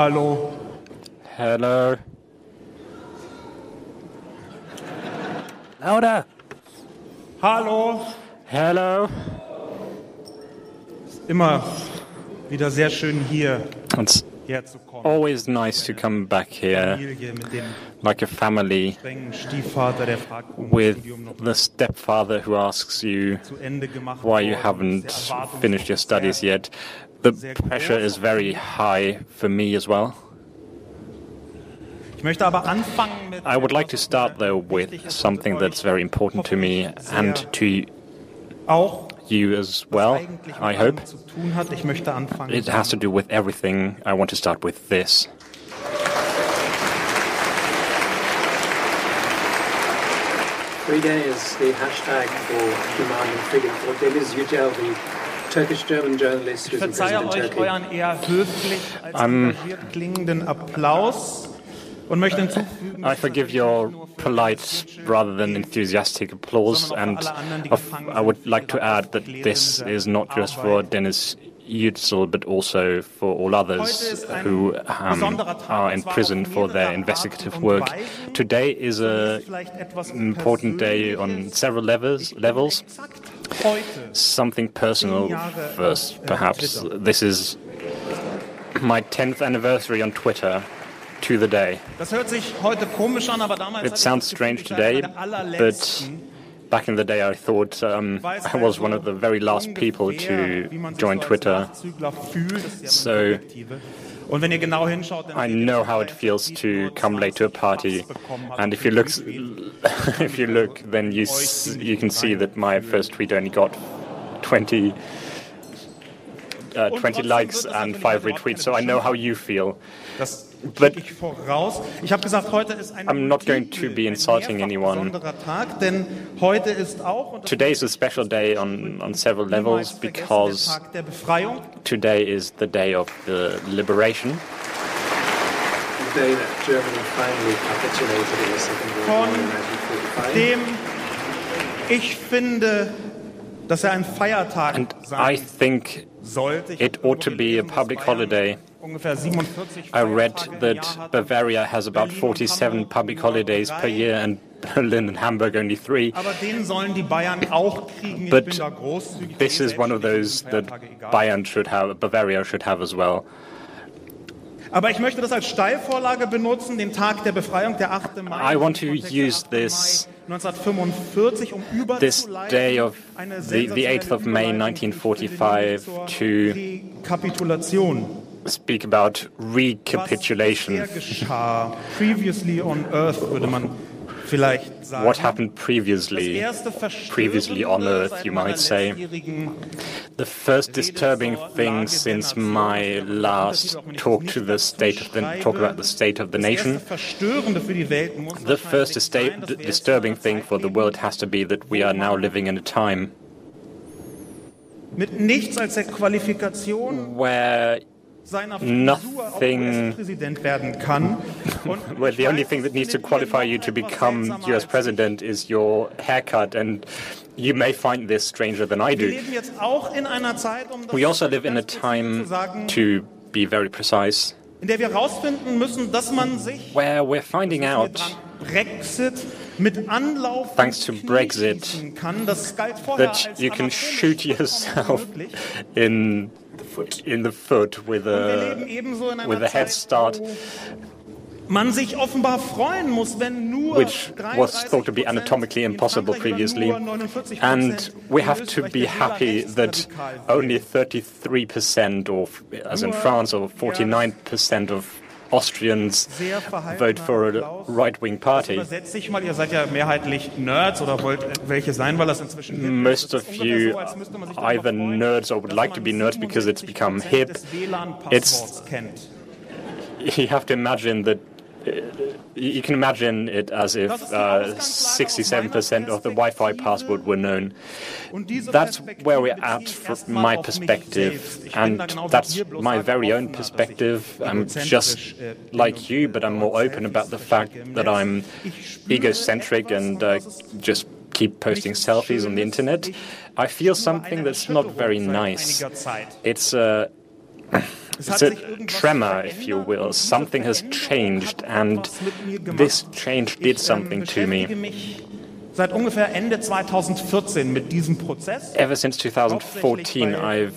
Hallo. Hello. Louder. Hallo. Hello. Immer wieder sehr schön hier It's always nice to come back here Familie mit dem like a family strengen Stiefvater, der fragt, warum with das Studium noch the stepfather who asks you zu Ende gemacht why you haven't finished your studies yet. The pressure is very high for me as well. Ich möchte aber anfangen mit I would like to start though with something that's very important to me and to you as well, I hope. zu tun hat. Ich möchte anfangen. It has to do with everything. I want to start with this. Free Day is the hashtag for demand and freedom. For Deniz Yücel, the Turkish-German journalist who's verzeihe imprisoned in euch Turkey. euren eher höflich als I'm- engagiert klingenden Applaus und möchte hinzufügen, I forgive your polite rather than enthusiastic applause, and I would like to add that this is not just for Deniz Yücel, but also for all others who um, are in prison for their investigative work. Today is an important day on several levels. Levels. Something personal first, perhaps. This is my 10th anniversary on Twitter to the day. Das hört sich heute komisch an, aber damals It sounds strange today, but back in the day I thought um, I was one of the very last people to wie man sich join Twitter. Nachzügler fühlt. Das ist ja So- eine Perspektive. Und wenn ihr genau hinschaut, dann I know how it feels to come late to a party, Bucks bekommen hat and if you look, if you look, then you s- you can see that my first tweet only got 20, uh, 20 likes and five retweets. So I know how you feel. Das But- schicke ich voraus. Ich habe gesagt, heute ist ein I'm not going to be insulting anyone. besonderer Tag, denn heute ist auch und das Today is a special day on on several levels because der Tag der Befreiung. today is the day of the liberation. The day that Germany finally capitulated in the Second World War in 1945. dem ich finde, dass er ein Feiertag And I think sollte. It ought to be a public Bayern holiday. Ungefähr 47 I read that Bavaria has about 47 public holidays per year and Berlin and Hamburg only three. Aber den sollen die Bayern auch kriegen. Ich But bin da großzügig. This is one of those that Bayern should have, Bavaria should have as well. Aber ich möchte das als Steilvorlage benutzen, den Tag der Befreiung, der 8. Mai. I want to im Kontext der use this- Mai 1945, um This day of the, the 8th of May 1945 to. Speak about recapitulation. bisher geschah. Previously on Earth würde man vielleicht sagen. What happened previously? previously on Earth, you might say. The first disturbing thing since my last talk to the state of the talk about the state of the nation. Verstörende für die Welt muss The first sein, estate, dass wir jetzt disturbing thing for the world has to be that we are now living in a time mit nichts als der Qualifikation where Nothing- Frisur auch US-Präsident werden kann. Und where ich the only thing that needs to qualify you to become US president is your haircut, and you may find this stranger than I do. leben jetzt auch in einer Zeit, um We also live in a time, to be very precise, in der wir herausfinden müssen, dass man sich where we're finding out Brexit Thanks to Brexit, schießen kann. Das galt vorher that you can shoot yourself unmöglich. In in the foot with a leben ebenso in einer with a head start, man sich offenbar freuen muss, wenn nur which was thought to be anatomically impossible previously. And we have to be happy that only 33% or as in France or 49% of Austrians vote for a right-wing party. Übersetze ich mal, ihr seid ja mehrheitlich Nerds oder wollt welche sein, weil das inzwischen hip Most of you so, als müsste man sich darüber either nerds or would like to be nerds because it's become hip. des You have to imagine that you can imagine it as if Das ist die uh, 67% meiner of the Wi-Fi password were known. That's where we're at from my perspective, selbst. Ich bin and da genau wie that's my very own offener, dass ich perspective. I'm just bin like you, but I'm more open about the fact that I'm egocentric and uh, just keep posting selfies on the internet. I feel something that's not very nice. It's uh, it's a tremor, if you will. Something has changed, and this change did something to me. Seit ungefähr Ende 2014 mit diesem Prozess. Ever since 2014, I've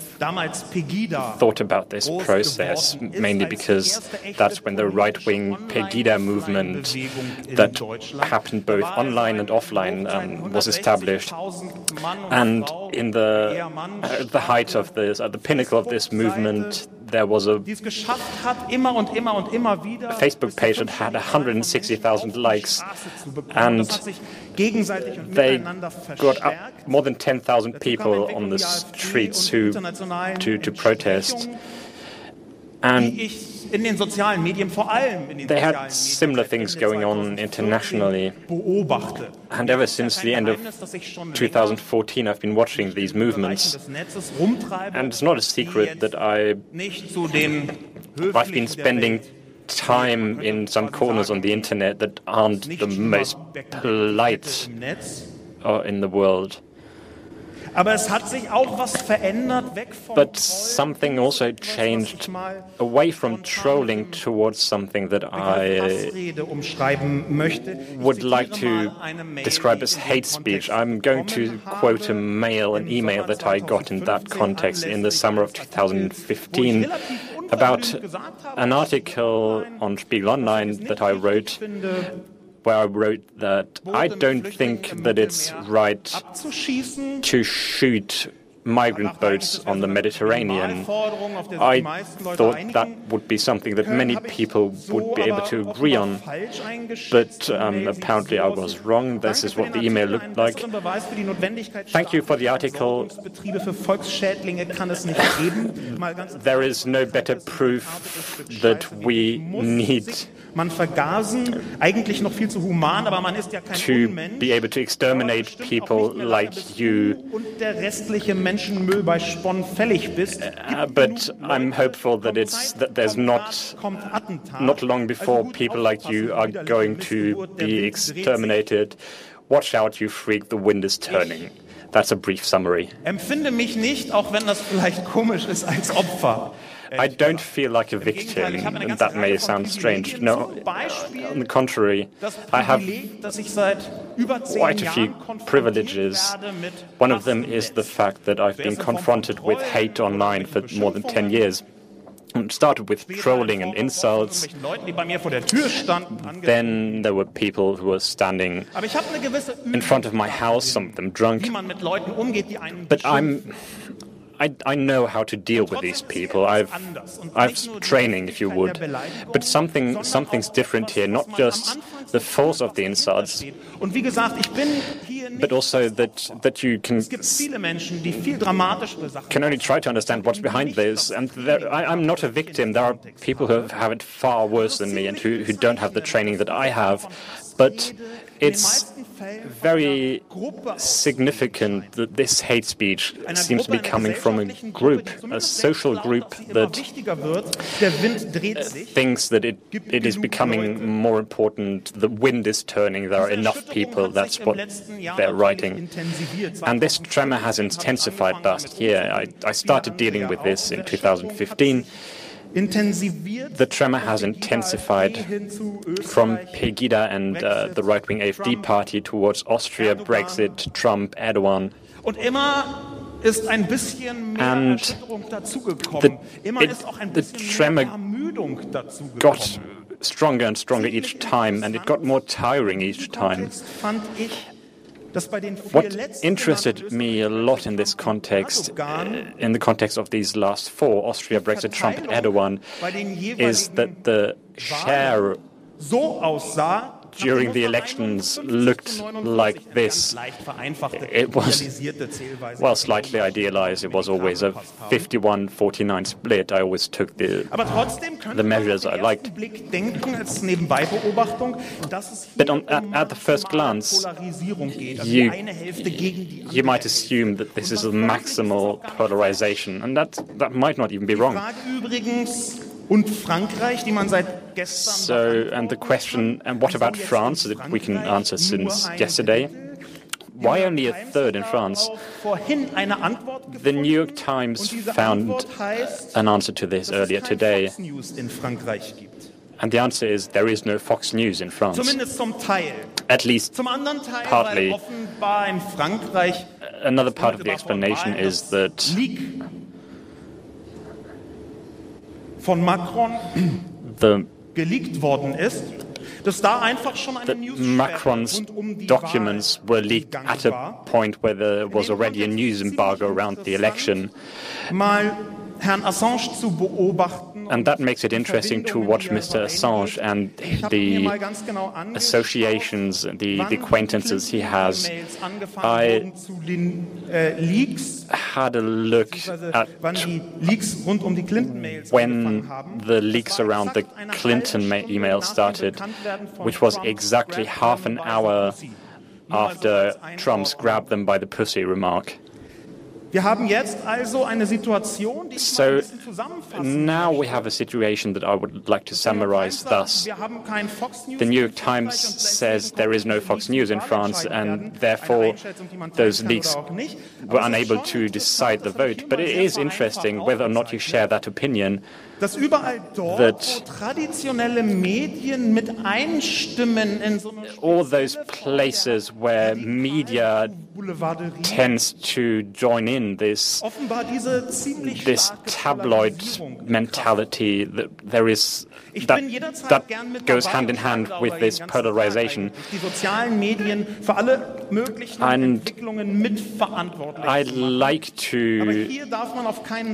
thought about this process, mainly because that's when the right-wing Pegida movement that happened both online and offline um, was established. And in the, uh, the height of this, at the pinnacle of this movement, there was a Facebook page that had 160,000 likes, and they got up more than 10,000 people on the streets who, to, to protest. And they had similar things going on internationally. And ever since the end of 2014, I've been watching these movements. And it's not a secret that I, I've been spending time in some corners on the internet that aren't the most polite uh, in the world. But something also changed away from trolling towards something that I uh, would like to describe as hate speech. I'm going to quote a mail, an email that I got in that context in the summer of 2015 about an article on Spiegel Online that I wrote where I wrote that I don't think that it's right to shoot migrant boats on the Mediterranean. I thought that would be something that many people would be able to agree on, but um, apparently I was wrong. This is what the email looked like. Thank you for the article. There is no better proof that we need Man vergasen, eigentlich noch viel zu human, aber man ist ja kein to be able to exterminate people like you. Und der restliche Menschenmüll bei Spon fällig bist. Uh, but I'm hopeful that it's that there's not not long before people like you are going to be exterminated. Watch out, you freak! The wind is turning. That's a brief summary. Empfinde mich nicht, auch wenn das vielleicht komisch ist, als Opfer. I don't feel like a victim, and that may sound strange. No, on the contrary, I have quite a few privileges. One of them is the fact that I've been confronted with hate online for more than 10 years. It started with trolling and insults. Then there were people who were standing in front of my house, some of them drunk. But I'm I, I know how to deal with these people. I've, I've training, if you would. But something, something's different here, not just the force of the insults, but also that, that you can, can only try to understand what's behind this. And there, I, am not a victim. There are people who have it far worse than me and who, who don't have the training that I have. But it's very significant that this hate speech seems to be coming from a group, a social group that thinks that it, it is becoming more important. The wind is turning. There are enough people. That's what they're writing. And this tremor has intensified last year. I, I started dealing with this in 2015. The tremor has intensified from Pegida and uh, the right wing AfD party towards Austria, Brexit, Trump, Erdogan. And the, it, the tremor got stronger and stronger each time, and it got more tiring each time. What interested me a lot in this context, in the context of these last four, Austria, Brexit, Trump, and Erdogan, is that the share during the elections looked like this. It was, well, slightly idealized. It was always a 51 49 split. I always took the, the measures I liked. But on, at, at, the first glance, you, you might assume that this is a maximal polarization, and that, that might not even be wrong. Und Frankreich, die man seit gestern. So, and the question, and what about France that we can answer since yesterday? Why only a third in France? The New York Times found an answer to this earlier today. And the answer is there is no Fox News in France. At least partly. Another part of the explanation is that the geleakt worden ist, dass da einfach schon eine Macron's um documents were leaked at a point where there was already a news embargo around the election. Mal Herrn Assange zu beobachten and that makes it interesting to watch Mr. Assange and the associations, the, the acquaintances he has. I had a look at when the leaks around the Clinton email started, which was exactly half an hour after Trump's grabbed them by the pussy remark. So now we have a situation that I would like to summarize thus. The New York Times says there is no Fox News in France and therefore those leaks were unable to decide the vote. But it is interesting whether or not you share that opinion dass überall dort, traditionelle Medien mit einstimmen in so all those places where media tends to join in this this tabloid mentality that there is that, that goes hand in hand with this polarization. And I'd like to,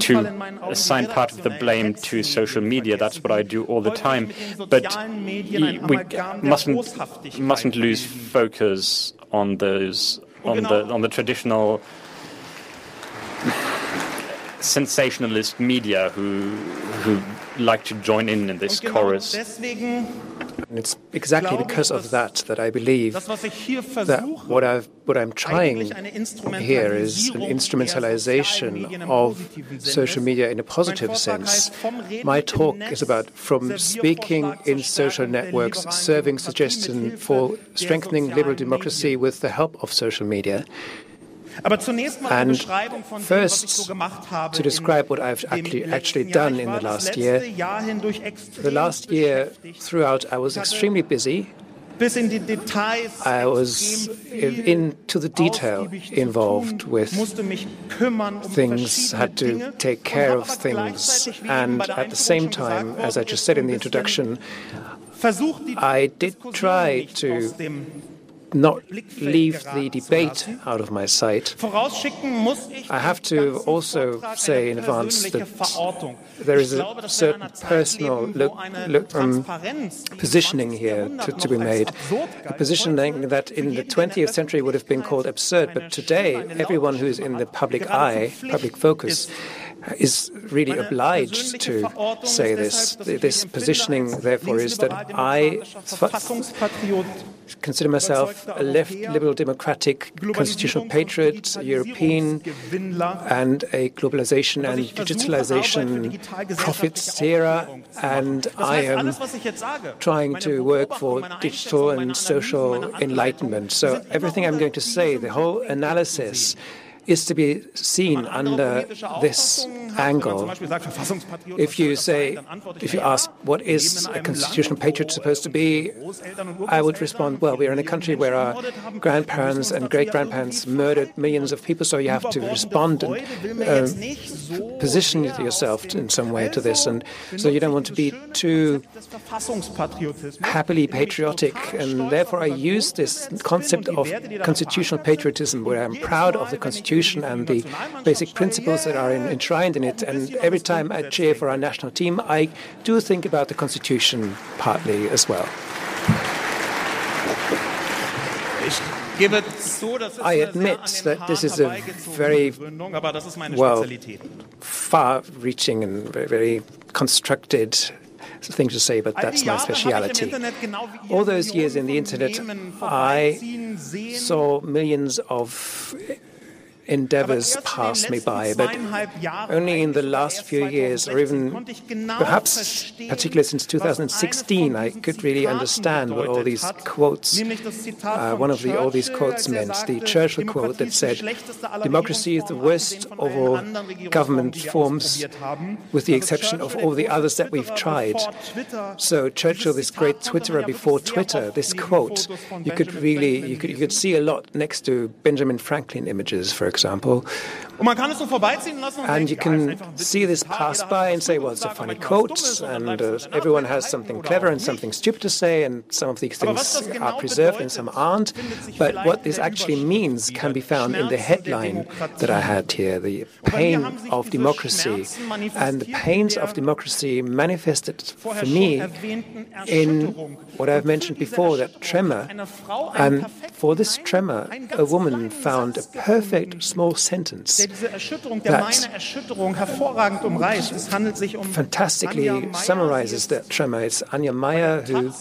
to assign part of the blame to social media. That's what I do all the time. But we mustn't, mustn't lose focus on those on the on the traditional sensationalist media who who like to join in in this chorus. And it's exactly because of that that I believe that what, I've, what I'm trying here is an instrumentalization of social media in a positive sense. My talk is about from speaking in social networks, serving suggestion for strengthening liberal democracy with the help of social media, and first, to describe what I've actually, actually done in the last year. The last year, throughout, I was extremely busy. I was into the detail involved with things, had to take care of things, and at the same time, as I just said in the introduction, I did try to not leave the debate out of my sight. I have to also say in advance that there is a certain personal look, look, um, positioning here to, to, be made. A positioning that in the 20th century would have been called absurd, but today everyone who is in the public eye, public focus, is really obliged to say this. This positioning, therefore, is that I consider myself a left liberal democratic constitutional patriot, a European, and a globalization and digitalization profiteer, and I am trying to work for digital and social enlightenment. So everything I'm going to say, the whole analysis, is to be seen under this angle. If you say, if you ask, what is a constitutional patriot supposed to be, I would respond, well, we're in a country where our grandparents and great grandparents murdered millions of people, so you have to respond and uh, position yourself in some way to this. And so you don't want to be too happily patriotic. And therefore, I use this concept of constitutional patriotism, where I'm proud of the Constitution and the basic principles that are enshrined in it. And every time I cheer for our national team, I do think about the Constitution partly as well. I admit that this is a very well far-reaching and very constructed thing to say, but that's my speciality. All those years in the internet, I saw millions of endeavors pass me by, but only in the last few years, or even perhaps particularly since 2016, I could really understand what all these quotes, uh, one of the, all these quotes meant. The Churchill quote that said, democracy is the worst of all government forms, with the exception of all the others that we've tried. So Churchill, this great Twitterer before Twitter, this quote, you could really, you could, you could see a lot next to Benjamin Franklin images, for example. And you can see this pass by and say, well, it's a funny quote, and uh, everyone has something clever and something stupid to say, and some of these things are preserved and some aren't. But what this actually means can be found in the headline that I had here the pain of democracy. And the pains of democracy manifested for me in what I've mentioned before that tremor. And for this tremor, a woman found a perfect small sentence that fantastically summarizes that tremor. It's Anja Maier, who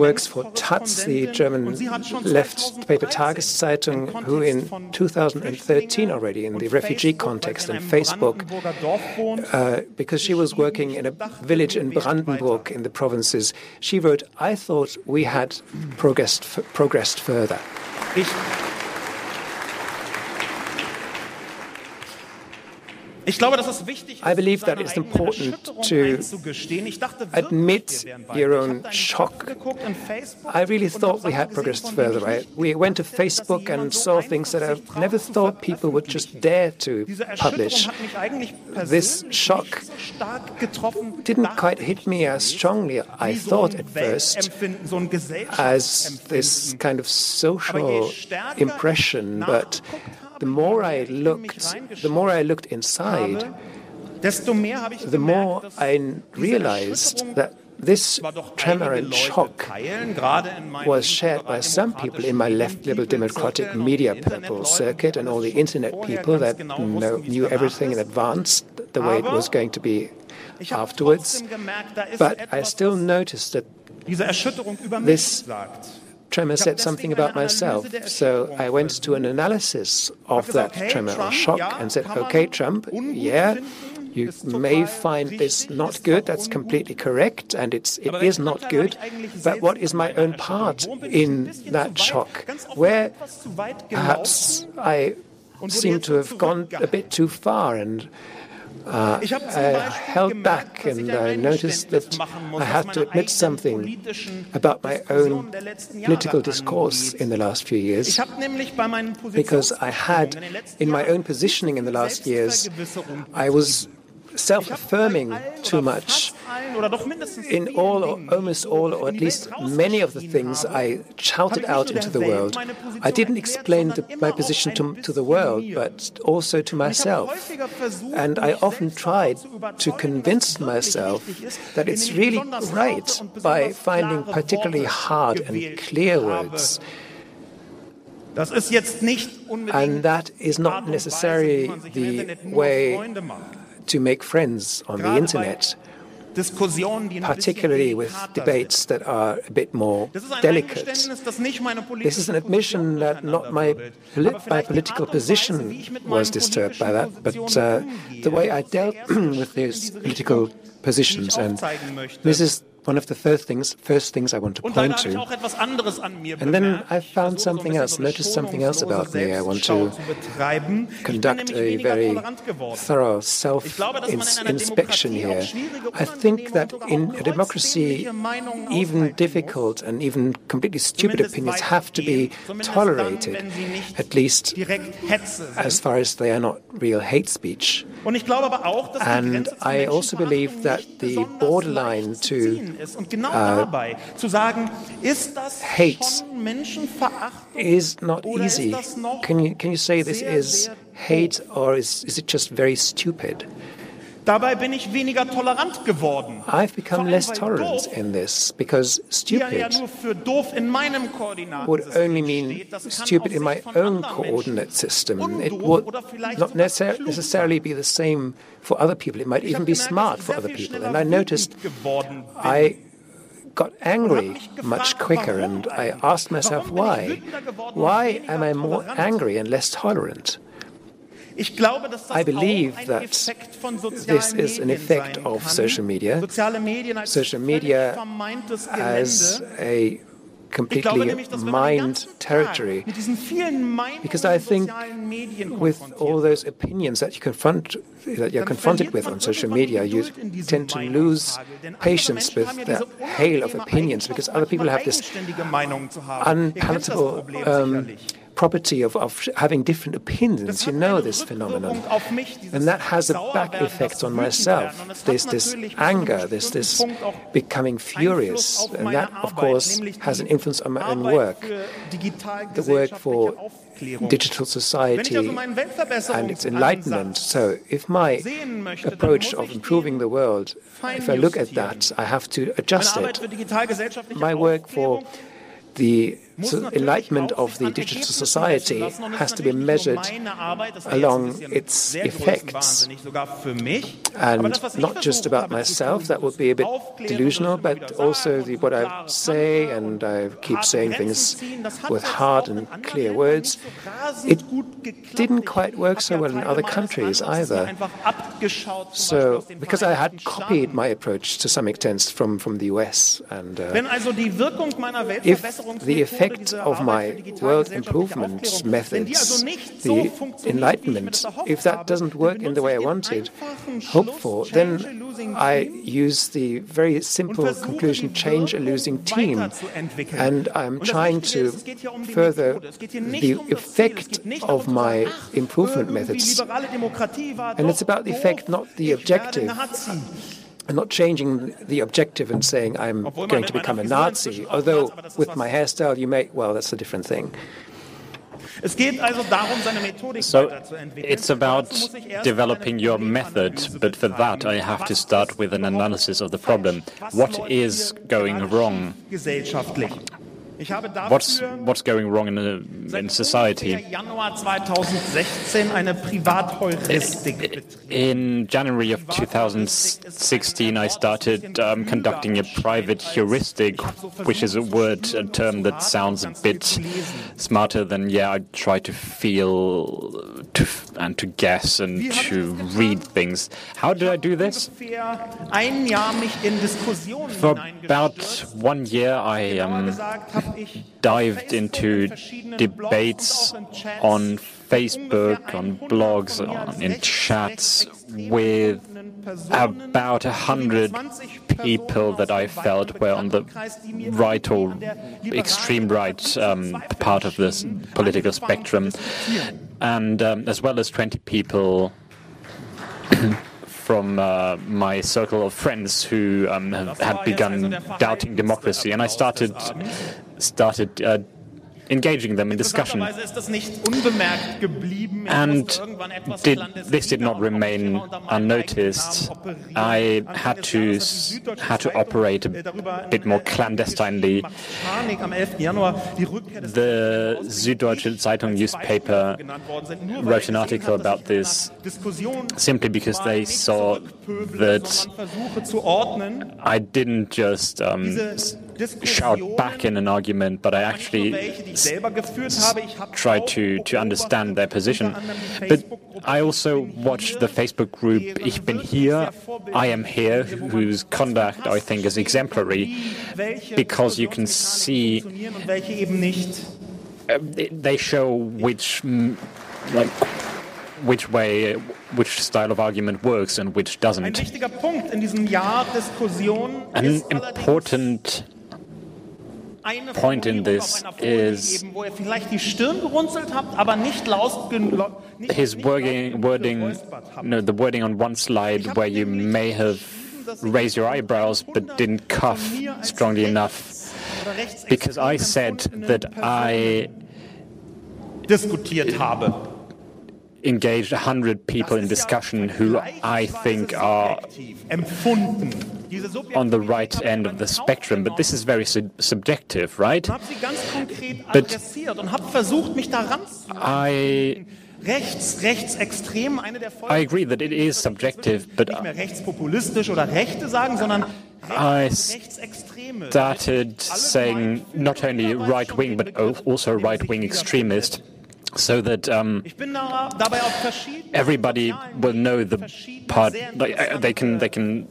works for Taz, the German left paper Tageszeitung, who in 2013 already, in the refugee context and Facebook, uh, because she was working in a village in Brandenburg in the provinces, she wrote, I thought we had progressed, progressed further. I believe that it's important to admit your own shock. I really thought we had progressed further. I, we went to Facebook and saw things that I never thought people would just dare to publish. This shock didn't quite hit me as strongly, I thought at first, as this kind of social impression, but the more I looked, the more I looked inside, the more I realized that this tremor and shock was shared by some people in my left liberal democratic media purple circuit and all the internet people that know, knew everything in advance, the way it was going to be afterwards. But I still noticed that this tremor said something about myself. So I went to an analysis of that tremor or shock and said, okay, Trump, yeah, you may find this not good. That's completely correct, and it's it is not good. But what is my own part in that shock? Where perhaps I seem to have gone a bit too far and uh, I held back and I noticed that I had to admit something about my own political discourse in the last few years. Because I had, in my own positioning in the last years, I was self affirming too much in all or almost all or at least many of the things I shouted out into the world. I didn't explain the, my position to, to the world, but also to myself. And I often tried to convince myself that it's really right by finding particularly hard and clear words. And that is not necessarily the way to make friends on the internet, particularly with debates that are a bit more delicate. This is an admission that not my, my political position was disturbed by that, but uh, the way I dealt with these political positions. And this is one of the first things, first things I want to point to. And then I found something else, noticed something else about me. I want to conduct a very thorough self inspection here. I think that in a democracy, even difficult and even completely stupid opinions have to be tolerated, at least as far as they are not real hate speech. And I also believe that the borderline to ist. Und genau uh, dabei zu sagen, ist das hate is not easy. Can you, can you say this is hate or is, is it just very stupid? Dabei bin ich weniger tolerant geworden. I've become less tolerant in this because stupid would only mean stupid in my own coordinate system. It would not necessarily be the same for other people. It might even be smart for other people. And I noticed I got angry much quicker and I asked myself why. Why am I more angry and less tolerant? I believe that this is an effect of social media. Social media as a completely mined territory. Because I think with all those opinions that you confront that you're confronted with on social media, you tend to lose patience with the hail of opinions because other people have this unpalatable um, property of, of having different opinions. You know this phenomenon. And that has a back effect on myself. There's this anger, there's this becoming furious. And that, of course, has an influence on my own work. The work for digital society and its enlightenment. So, if my approach of improving the world, if I look at that, I have to adjust it. My work for the so enlightenment of the digital society has to be measured along its effects and not just about myself. That would be a bit delusional, but also the, what I say, and I keep saying things with hard and clear words. It didn't quite work so well in other countries either. So, because I had copied my approach to some extent from, from the US, and uh, if the effect effect of my world improvement methods, the enlightenment, if that doesn't work in the way I wanted, hope for, then I use the very simple conclusion change a losing team. And I'm trying to further the effect of my improvement methods. And it's about the effect, not the objective and not changing the objective and saying I'm going to become a Nazi. Although with my hairstyle, you may, well, that's a different thing. So it's about developing your method, but for that I have to start with an analysis of the problem. What is going wrong? What's, what's going wrong in, the, in society? In January of 2016, I started um, conducting a private heuristic, which is a word, a term that sounds a bit smarter than, yeah, I try to feel to, and to guess and to read things. How did I do this? For about one year, I um, dived into debates on Facebook, on blogs, on, in chats with about a hundred people that I felt were on the right or extreme right um, part of this political spectrum, and um, as well as 20 people from uh, my circle of friends who um, have, had begun doubting democracy, and I started started uh, engaging them in discussion. And did, this did not remain unnoticed. I had to had to operate a bit more clandestinely. The Süddeutsche Zeitung newspaper wrote an article about this simply because they saw that I didn't just um, shout back in an argument, but I actually try to, to understand their position. But I also watched the Facebook group Ich bin hier, I am here, whose conduct I think is exemplary, because you can see uh, they show which like which way, which style of argument works and which doesn't. An important point in this is his wording, wording no, the wording on one slide where you may have raised your eyebrows but didn't cough strongly enough. Because I said that I engaged 100 people in discussion who I think are on the right end of the spectrum, but this is very su subjective, right? But I I agree that it is subjective, but I started saying not only right wing, but also right wing extremist so that um, everybody will know the part. Like, uh, they can they can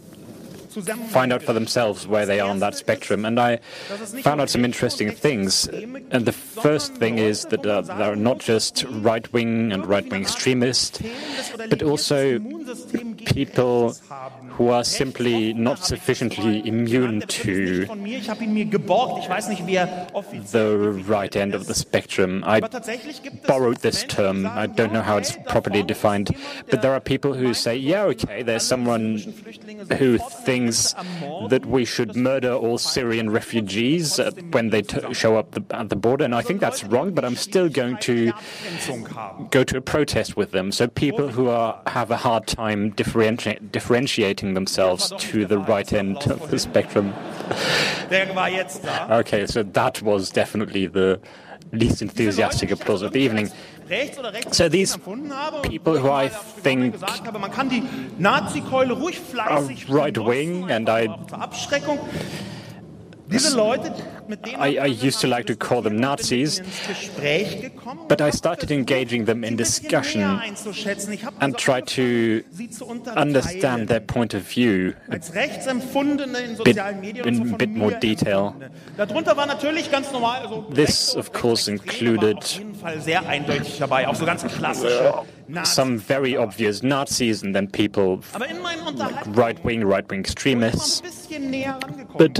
find out for themselves where they are on that spectrum. And I found out some interesting things. And the first thing is that uh, there are not just right wing and right wing extremists, but also people who are simply not sufficiently immune to the right end of the spectrum. I borrowed this term. I don't know how it's properly defined. But there are people who say, yeah, okay, there's someone who thinks that we should murder all Syrian refugees uh, when they show up the, at the border. And I think that's wrong, but I'm still going to go to a protest with them. So people who are, have a hard time differenti differentiating themselves to the right end of the spectrum. okay, so that was definitely the least enthusiastic applause of the evening. So these people who I think are right wing, and I I, I, used to like to call them Nazis, but I started engaging them in discussion and try to understand their point of view. Bit, in a bit more detail. This, of course, included some very obvious Nazis and then people like right-wing, right-wing extremists. But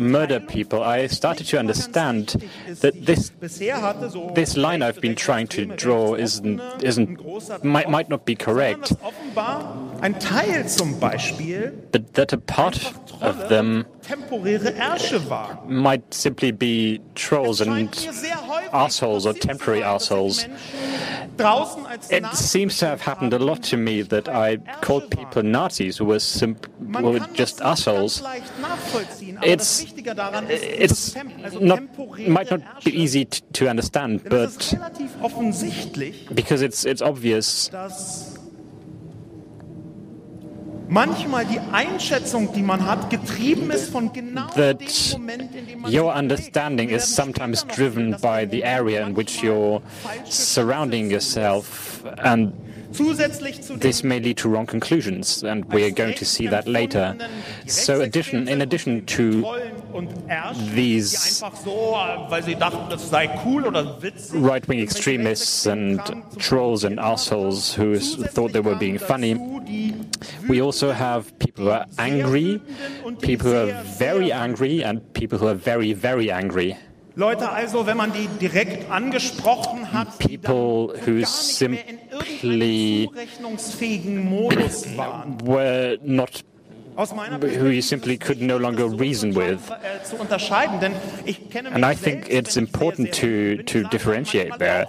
murder people, I started to understand that this this line I've been trying to draw isn't isn't might, might not be correct. But that a part of them might simply be trolls and assholes or temporary assholes. It seems to have happened a lot to me that I called people Nazis who were, were just assholes. It's, it's not, might not be easy to understand, but because it's, it's obvious manchmal die Einschätzung, die man hat, getrieben ist von genau that dem Moment, in dem man your understanding is sometimes driven by the area in which you're surrounding yourself and this may lead to wrong conclusions, and we are going to see that later. So, addition, in addition to these right wing extremists and trolls and assholes who thought they were being funny, we also have people who are angry, people who are very angry, and people who are very, very angry. Leute also, wenn man die direkt angesprochen hat, people who simply were not who you simply could no longer reason with. And I think it's important to, to differentiate there,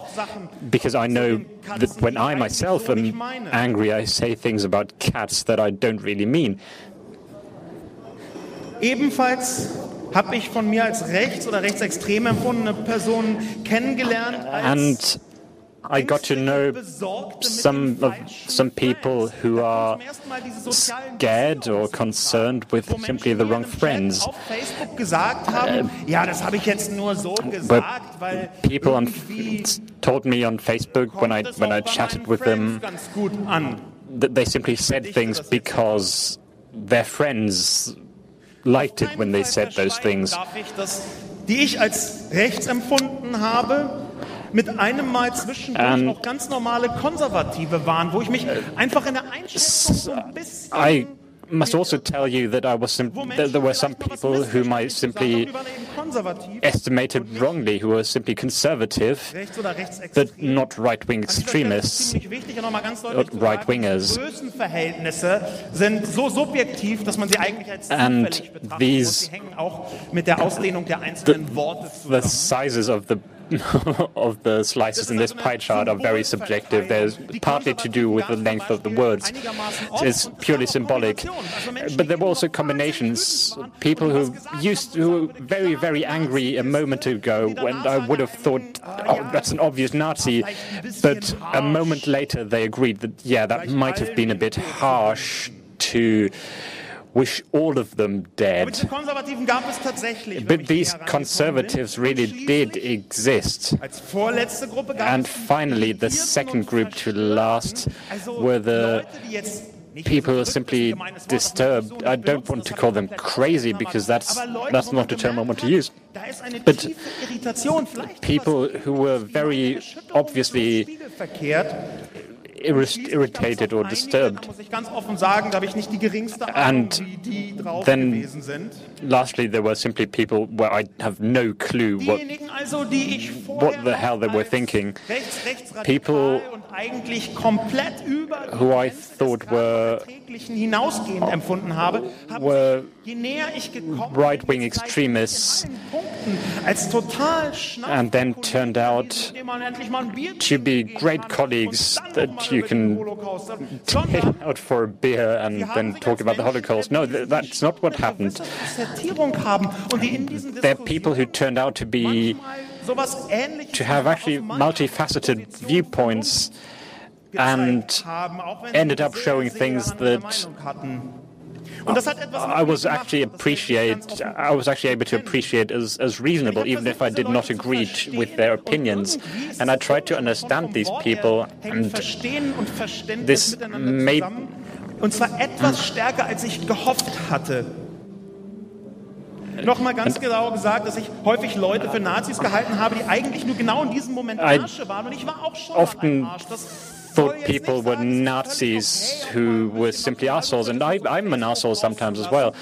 because I know that when I myself am angry, I say things about cats that I don't really mean. Ebenfalls habe ich von mir als rechts oder rechtsextrem empfundene Personen kennengelernt. And I got to know some of some people who are scared or concerned with simply the wrong friends. Uh, people on, told me on Facebook when I when I chatted with them that they simply said things because their friends liked it when they said those things. Die ich als rechts empfunden habe, mit einem Mal zwischendurch noch ganz normale Konservative waren, wo ich mich einfach in der Einschätzung so ein bisschen must also tell you that I was that there were some people whom I simply estimated wrongly, who were simply conservative, but not right-wing extremists, right wingers. And these, the, the sizes of the of the slices in this pie chart are very subjective. There's partly to do with the length of the words. It's purely symbolic. But there were also combinations. People who used who were very, very angry a moment ago when I would have thought, oh, that's an obvious Nazi. But a moment later they agreed that, yeah, that might have been a bit harsh to wish all of them dead. But these conservatives really did exist. And finally, the second group to last were the people are simply disturbed. I don't want to call them crazy because that's that's not the term I want to use. But people who were very obviously irritated or disturbed. And then, lastly, there were simply people where I have no clue what, what the hell they were thinking. People who I thought were, were right wing extremists and then turned out to be great colleagues that you can take out for a beer and then talk about the Holocaust. No, that's not what happened. They're people who turned out to be to have actually multifaceted viewpoints and ended up showing things that I was actually appreciate I was actually able to appreciate as, as reasonable, even if I did not agree with their opinions. And I tried to understand these people, and this made und zwar etwas stärker, als ich gehofft hatte. Nochmal ganz genau gesagt, dass ich häufig Leute für Nazis gehalten habe, die eigentlich nur genau in diesem Moment Arsche waren. Und ich war auch schon ein Arsch. Das thought people were Nazis who were simply assholes, and I, I'm an asshole sometimes as well.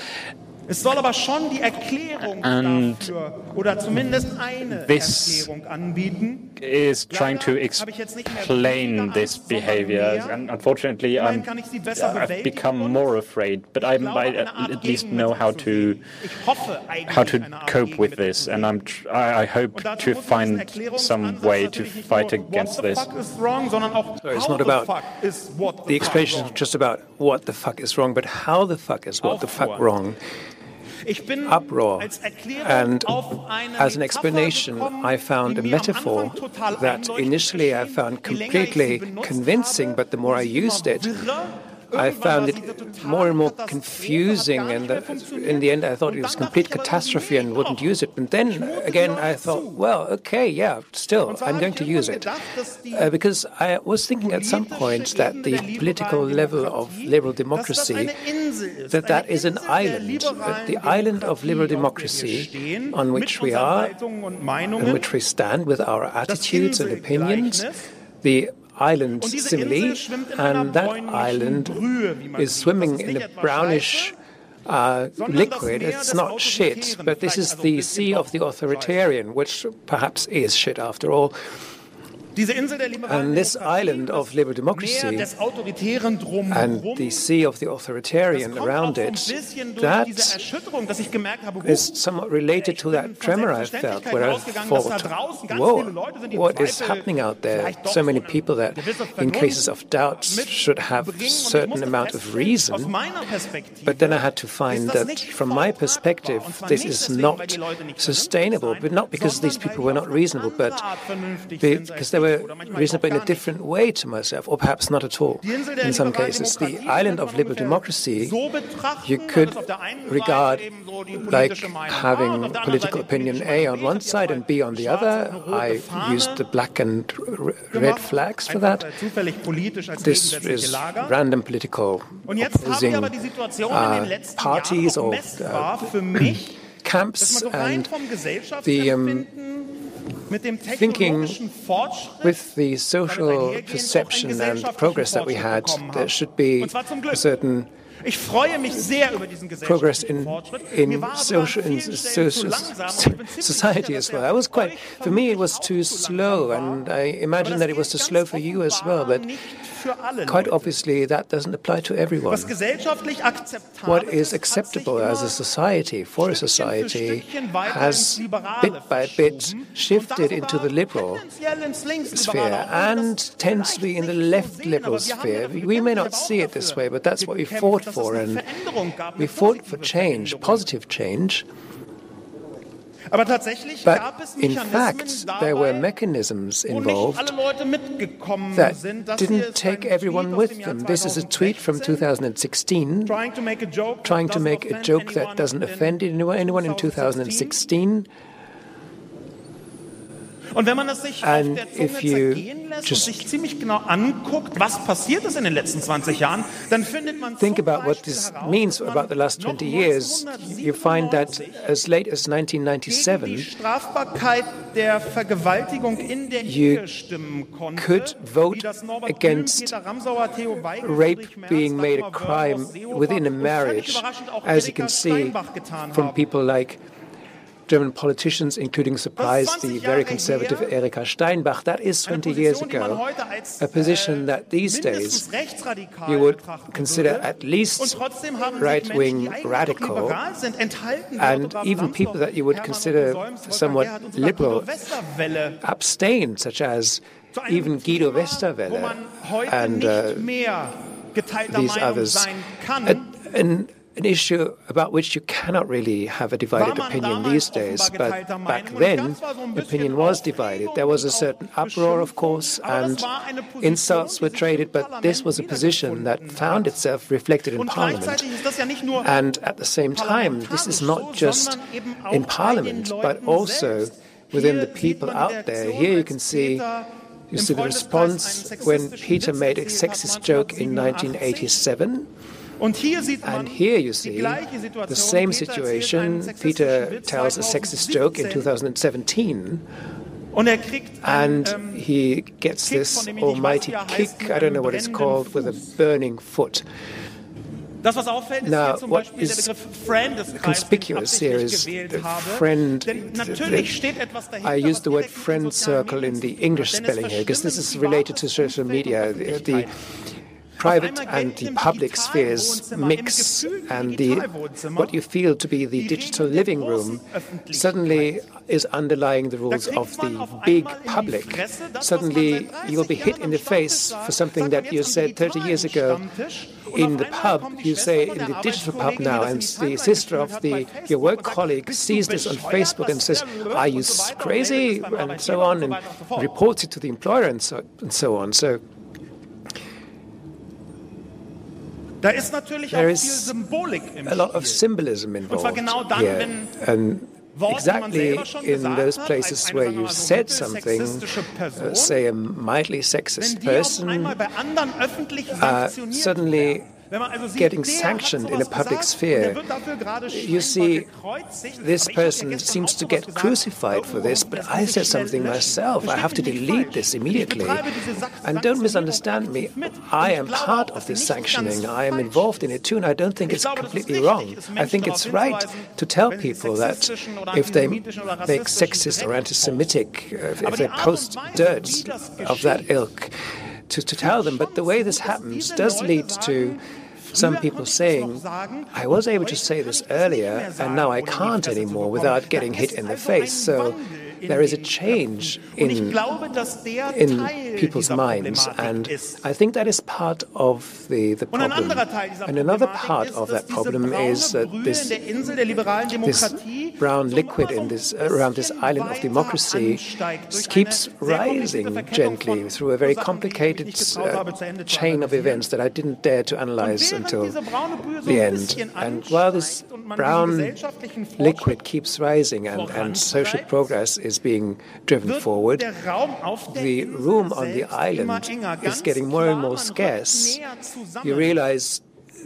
Es soll aber schon die Erklärung and dafür oder zumindest eine Erklärung anbieten. Is trying to explain this behavior, and unfortunately, I'm, I've become more afraid. But I'm, I at least know how to how to cope with this, and I'm I, I hope to find some way to fight against this. So it's not about the explanation is just about what the fuck is wrong, but how the fuck is what the fuck wrong uproar. And as an explanation, I found a metaphor that initially I found completely convincing, but the more I used it, I found it more and more confusing, and in the end, I thought it was complete catastrophe and wouldn't use it. But then again, I thought, well, okay, yeah, still, I'm going to use it. Uh, because I was thinking at some point that the political level of liberal democracy, that that is an island, uh, the island of liberal democracy on which we are, on which we stand with our attitudes and opinions. The island simile, and that island is swimming in a brownish uh, liquid. It's not shit, but this is the sea of the authoritarian, which perhaps is shit after all. And this island of liberal democracy and the sea of the authoritarian around it, that is somewhat related to that tremor I felt, where I thought, whoa, what is happening out there? So many people that, in cases of doubt, should have a certain amount of reason. But then I had to find that, from my perspective, this is not sustainable, but not because these people were not reasonable, but because they were reasonable in a different way to myself, or perhaps not at all. In some cases, the island of liberal democracy you could regard like having political opinion A on one side and B on the other. I used the black and red flags for that. This is random political opposing uh, parties or uh, camps, and the um, thinking with the social perception and progress that we had, there should be a certain progress in, in social in social society as well. I was quite, for me, it was too slow, and I imagine that it was too slow for you as well. But quite obviously, that doesn't apply to everyone. What is acceptable as a society, for a society, has bit by bit shifted into the liberal sphere and tends to be in the left liberal sphere. We may not see it this way, but that's what we fought for, and we fought for change, positive change. Aber tatsächlich but gab es in fact, there were mechanisms involved that didn't take everyone with them. This is a tweet from 2016 trying to make a joke, trying to make a joke that doesn't offend anyone, anyone in 2016. Und wenn man es sich And auf der Zunge zergehen lässt und sich ziemlich genau anguckt, was passiert ist in den letzten 20 Jahren, dann findet man think about what this means about the last 20 years. You find that as late as 1997, die Strafbarkeit der Vergewaltigung in der Ehe stimmen konnte, could vote against rape being made a crime within a marriage, as you can see from people like German politicians, including, surprise, the very conservative Erika Steinbach. That is 20 years ago. A position that these days you would consider at least right wing radical, and even people that you would consider somewhat liberal abstain, such as even Guido Westerwelle and uh, these others. And, an issue about which you cannot really have a divided opinion these days, but back then, opinion was divided. There was a certain uproar, of course, and insults were traded, but this was a position that found itself reflected in Parliament. And at the same time, this is not just in Parliament, but also within the people out there. Here you can see you see the response when Peter made a sexist joke in 1987. And here you see the same situation. Peter tells a sexist joke in 2017. And ähm, he gets this almighty kick, I don't know what it's called, with a burning foot. Now, what is conspicuous here is the friend. I use the word friend circle in the English spelling here because this is related to social media. The, the private and the public spheres mix, and the, what you feel to be the digital living room suddenly is underlying the rules of the big public. Suddenly, you'll be hit in the face for something that you said 30 years ago in the pub, you say in the digital pub now, and the sister of the your work colleague sees this on Facebook and says, "Are you crazy?" and so on, and reports it to the employer and so and so on. So Da ist natürlich there auch viel Symbolik im a lot of symbolism involved genau dann, here. And exactly in those places where you said something, uh, say a mildly sexist person, uh, suddenly getting sanctioned in a public sphere. You see, this person seems to get crucified for this, but I said something myself. I have to delete this immediately. And don't misunderstand me. I am part of this sanctioning. I am involved in it too, and I don't think it's completely wrong. I think it's right to tell people that if they make sexist or anti Semitic, uh, if they post dirt of that ilk, to, to tell them. But the way this happens does lead to some people saying, I was able to say this earlier and now I can't anymore without getting hit in the face. So there is a change in, in people's minds, and I think that is part of the, the problem. And another part of that problem is that this, this brown liquid in this, around this island of democracy keeps rising gently through a very complicated uh, chain of events that I didn't dare to analyze until the end. And while this brown liquid keeps rising and, and social progress is is being driven forward, the room on the island is getting more and more scarce. You realize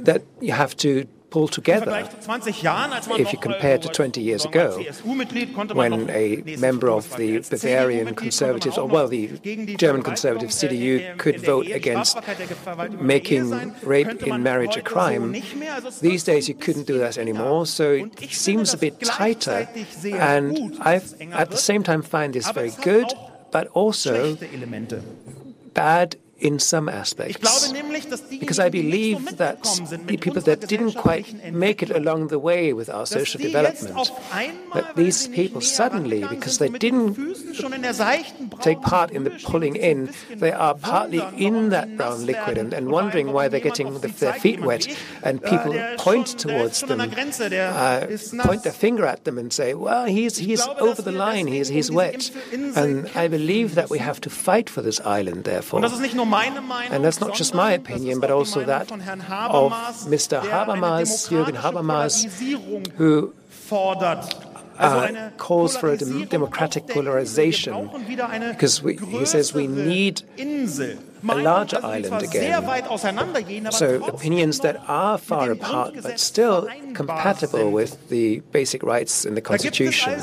that you have to pull together. If you compare to 20 years ago, when a member of the Bavarian Conservatives, or well, the German Conservative CDU could vote against making rape in marriage a crime, these days you couldn't do that anymore, so it seems a bit tighter. And I, at the same time, find this very good, but also bad in some aspects. Because I believe that the people that didn't quite make it along the way with our social development, that these people suddenly, because they didn't take part in the pulling in, they are partly in that brown liquid and, and wondering why they're getting the, their feet wet. And people point towards them, uh, point their finger at them and say, well, he's, he's over the line, he's, he's wet. And I believe that we have to fight for this island, therefore. And that's not just my opinion, but also that of Mr. Habermas, Jürgen Habermas, who uh, calls for a dem democratic polarization because we, he says we need a larger island again. So opinions that are far apart but still compatible with the basic rights in the Constitution.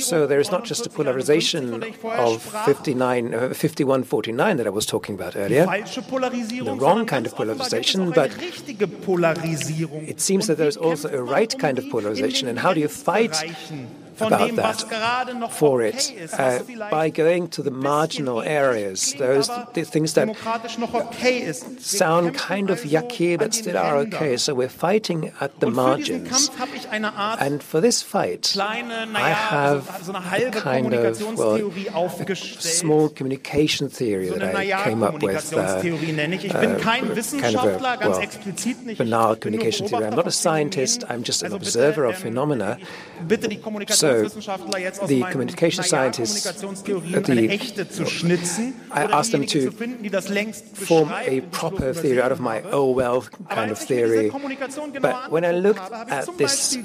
So there is not just a polarization of 59, uh, 5149 that I was talking about earlier, the wrong kind of polarization, but it seems that there's also a right kind of polarization. And how do you fight about that for it uh, by going to the marginal areas, those the things that sound kind of yucky but still are okay. So we're fighting at the margins. And for this fight, I have a kind of well, a small communication theory that I came up with. Uh, uh, kind of a well, banal communication theory. I'm not a scientist. I'm just an observer of phenomena. So so the communication scientists, the, I asked them to form a proper theory out of my oh well kind of theory. But when I looked at this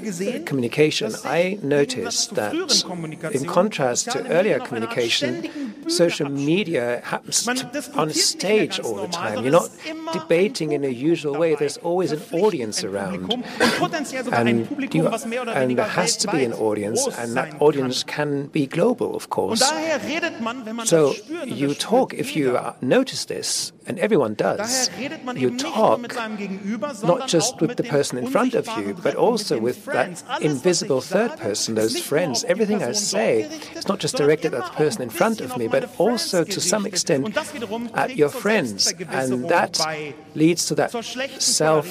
communication, I noticed that in contrast to earlier communication, social media happens to, on stage all the time. You're not debating in a usual way. There's always an audience around. And, you, and there has to be an audience, and that audience can be global, of course. So you talk, if you notice this, and everyone does, you talk not just with the person in front of you, but also with that invisible third person, those friends. Everything I say is not just directed at the person in front of me, but also to some extent at your friends. And that leads to that self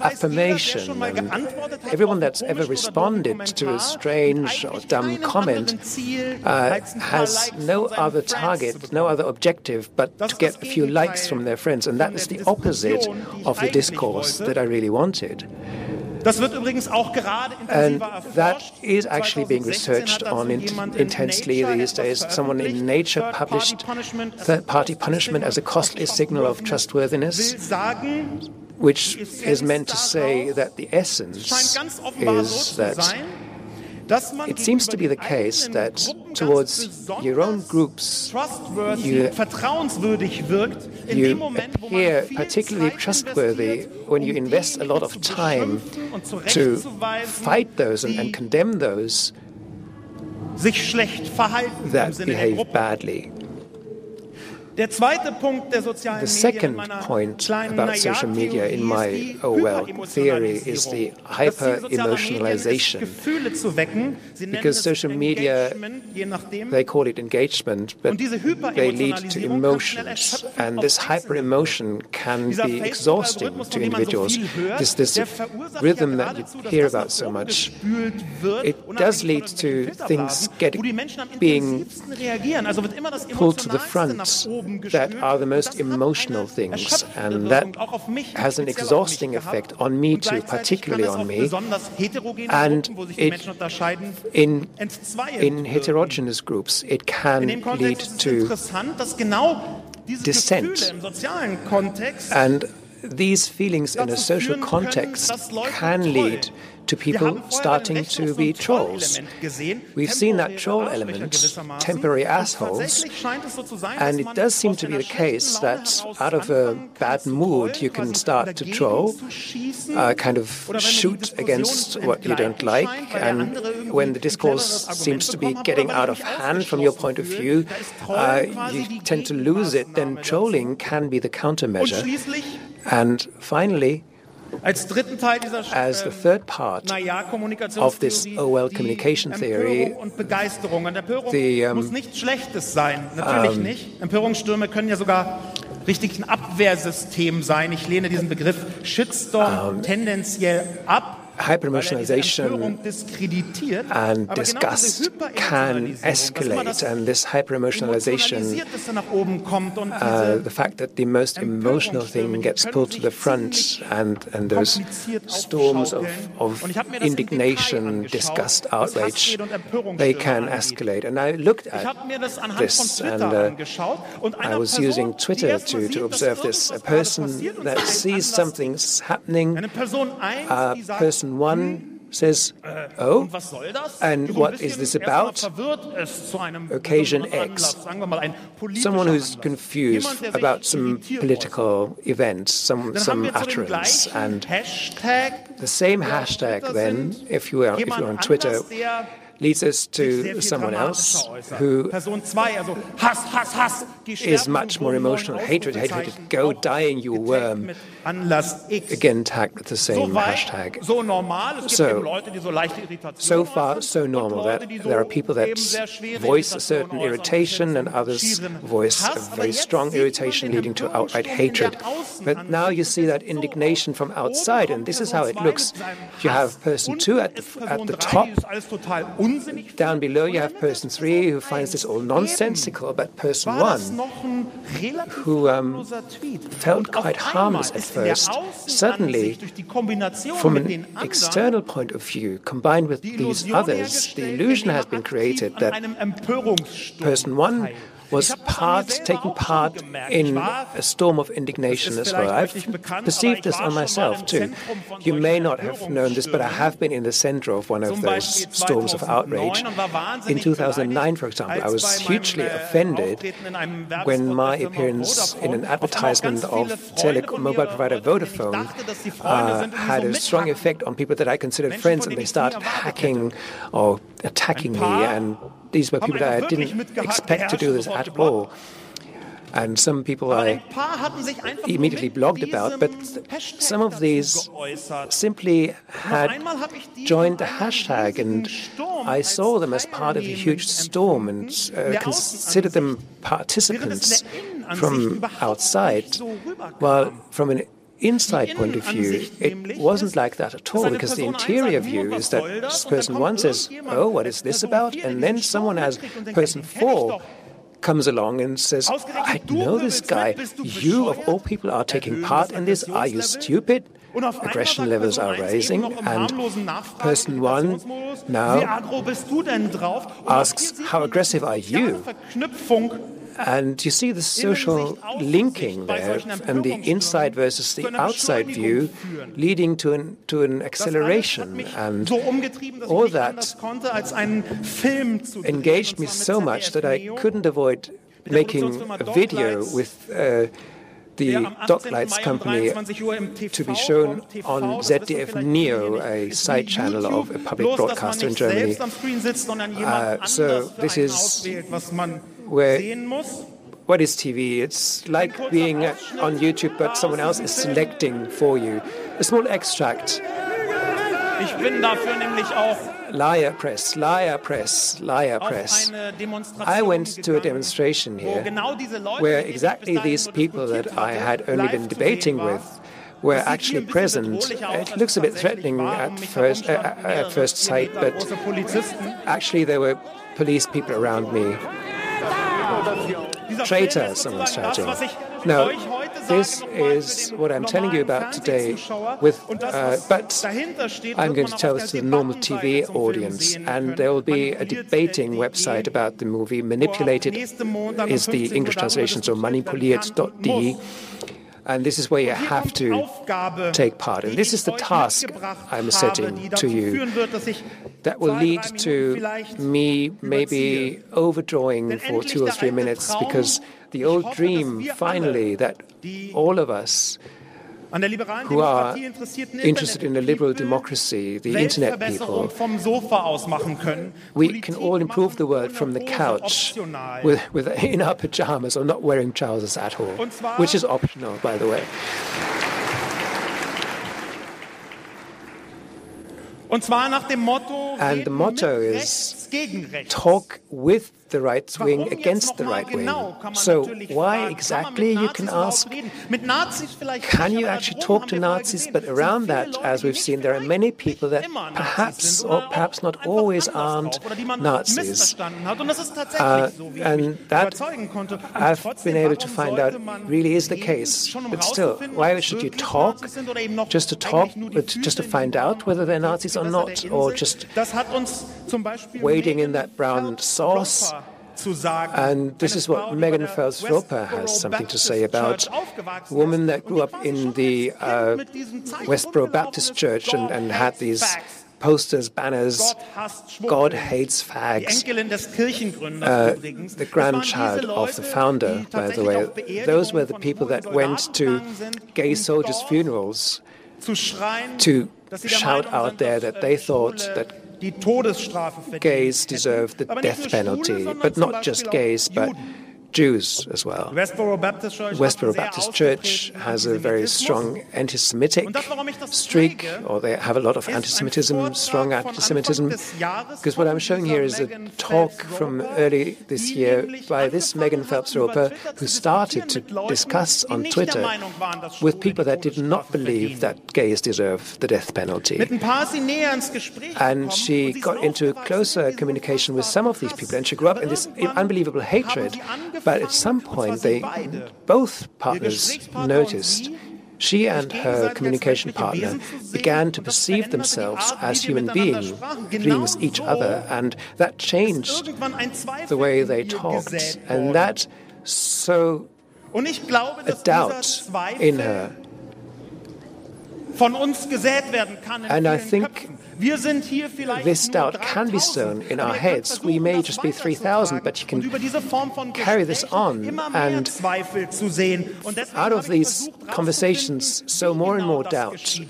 affirmation. And everyone that's ever responded to a strange or dumb comment uh, has no other target, no other objective but to get a few few likes from their friends. And that is the opposite of the discourse that I really wanted. And that is actually being researched on in intensely these days. Someone in Nature published third party punishment as a costly signal of trustworthiness, which is meant to say that the essence is that it seems to be the case that towards your own groups, you, you appear particularly trustworthy when you invest a lot of time to fight those and, and condemn those that behave badly. The second point about social media in my oh well theory is the hyper emotionalization. Because social media, they call it engagement, but they lead to emotions. And this hyper emotion can be exhausting to individuals. This, this rhythm that you hear about so much, it does lead to things getting, being pulled to the front that are the most emotional things, and that has an exhausting effect on me too, particularly on me. And it, in, in heterogeneous groups, it can lead to dissent. And these feelings in a social context can lead to people starting to be trolls. We've seen that troll element, temporary assholes, and it does seem to be the case that out of a bad mood you can start to troll, uh, kind of shoot against what you don't like, and when the discourse seems to be getting out of hand from your point of view, uh, you tend to lose it, then trolling can be the countermeasure. And finally, As the third part of this OL communication theory, Empörung und Begeisterung. Und Empörung the, um, muss nichts Schlechtes sein, natürlich um, nicht. Empörungsstürme können ja sogar richtig ein Abwehrsystem sein. Ich lehne diesen Begriff Shitstorm um, tendenziell ab. Hyper-emotionalization and disgust can escalate, and this hyper-emotionalization, uh, the fact that the most emotional thing gets pulled to the front, and, and those storms of, of indignation, disgust, outrage, they can escalate. And I looked at this, and uh, I was using Twitter to, to observe this. A person that sees something's happening, a person one says, Oh, and what is this about? Occasion X. Someone who's confused about some political event, some, some utterance. And the same hashtag, then, if you are, if you're on Twitter, leads us to someone else who is much more emotional. Hatred, hatred, go dying, you worm. Again, tagged with the same hashtag. So, so far, so normal that there are people that voice a certain irritation and others voice a very strong irritation leading to outright hatred. But now you see that indignation from outside, and this is how it looks. You have person two at the, at the top. Down below, you have person three who finds this all nonsensical, but person one who um, felt quite harmless at first, suddenly, from an external point of view, combined with these others, the illusion has been created that person one was part, taking part in a storm of indignation as well. I've perceived this on myself too. You may not have known this, but I have been in the center of one of those storms of outrage. In 2009, for example, I was hugely offended when my appearance in an advertisement of telecom mobile provider Vodafone uh, had a strong effect on people that I considered friends, and they started hacking or attacking me and these were people that I didn't expect to do this at all. And some people I immediately blogged about, but some of these simply had joined the hashtag, and I saw them as part of a huge storm and uh, considered them participants from outside. While from an inside point of view, it wasn't like that at all, because the interior view is that person one says, Oh, what is this about? And then someone as person four comes along and says, I know this guy. You, of all people, are taking part in this. Are you stupid? Aggression levels are rising, and person one now asks, How aggressive are you? And you see the social linking there and the inside versus the outside view leading to an, to an acceleration. And all that engaged me so much that I couldn't avoid making a video with. Uh, the Docklights company to be shown on ZDF Neo, a side channel of a public broadcaster in Germany. Uh, so this is where what is TV? It's like being on YouTube, but someone else is selecting for you. A small extract. Ich bin dafür nämlich auch liar press, liar press, liar press. I went to a demonstration here where exactly these people that I had only been debating with were actually present. It looks a bit threatening at first, uh, at first sight, but actually there were police people around me traitor, someone's shouting. No, this is what I'm telling you about today. With, uh, but I'm going to tell this to the normal TV audience, and there will be a debating website about the movie. Manipulated is the English translation, so manipuliert.de. And this is where you have to take part. And this is the task I'm setting to you that will lead to me maybe overdrawing for two or three minutes because the old dream, finally, that all of us who are interested in a liberal democracy, the internet people, we can all improve the world from the couch with, with, in our pajamas or not wearing trousers at all, which is optional, by the way. And the motto is talk with the right wing against the right wing. So why exactly, you can ask? Can you actually talk to Nazis? But around that, as we've seen, there are many people that perhaps or perhaps not always aren't Nazis. Uh, and that I've been able to find out really is the case. But still, why should you talk? Just to talk, but just to find out whether they're Nazis or not, or just wading in that brown sauce and this is what Megan Phelps-Roper has something to say about a woman that grew up in the uh, Westboro Baptist Church and, and had these posters, banners, God hates fags. Uh, the grandchild of the founder, by the way. Those were the people that went to gay soldiers' funerals to shout out there that they thought that gays deserve the death penalty, but not just gays, but Jews as well. Westboro Baptist Church, Westboro Baptist Church has a very strong anti-Semitic streak, or they have a lot of anti-Semitism, strong anti-Semitism. Because what I'm showing here is a talk from early this year by this Megan Phelps-Roper, who started to discuss on Twitter with people that did not believe that gays deserve the death penalty. And she got into closer communication with some of these people, and she grew up in this unbelievable hatred but at some point, they both partners noticed she and her communication partner began to perceive themselves as human being, beings each other, and that changed the way they talked. And that so a doubt in her. And I think this doubt can be sown in our heads. We may just be 3,000, but you can carry this on and out of these conversations sow more and more doubt.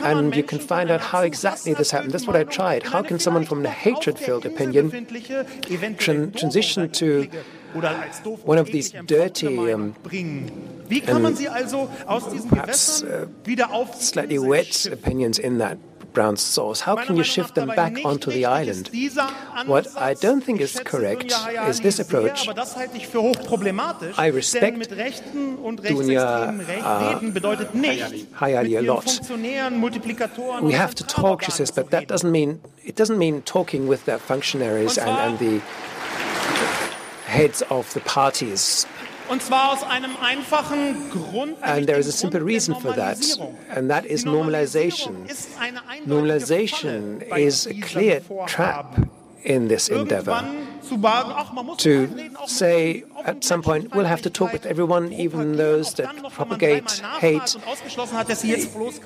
And you can find out how exactly this happened. That's what I tried. How can someone from a hatred-filled opinion tran transition to one of these dirty um, and perhaps uh, slightly wet opinions in that brown sauce? How can you shift them back onto the island? What I don't think is correct is this approach. I respect Dunja uh, Hayali a lot. We have to talk, she says, but that doesn't mean it doesn't mean talking with the functionaries and, and the heads of the parties Und zwar aus einem einfachen Grund. And there is a simple reason for that, and that is normalization. Normalization is a clear trap in this endeavor. To say at some point we'll have to talk with everyone, even those that propagate hate,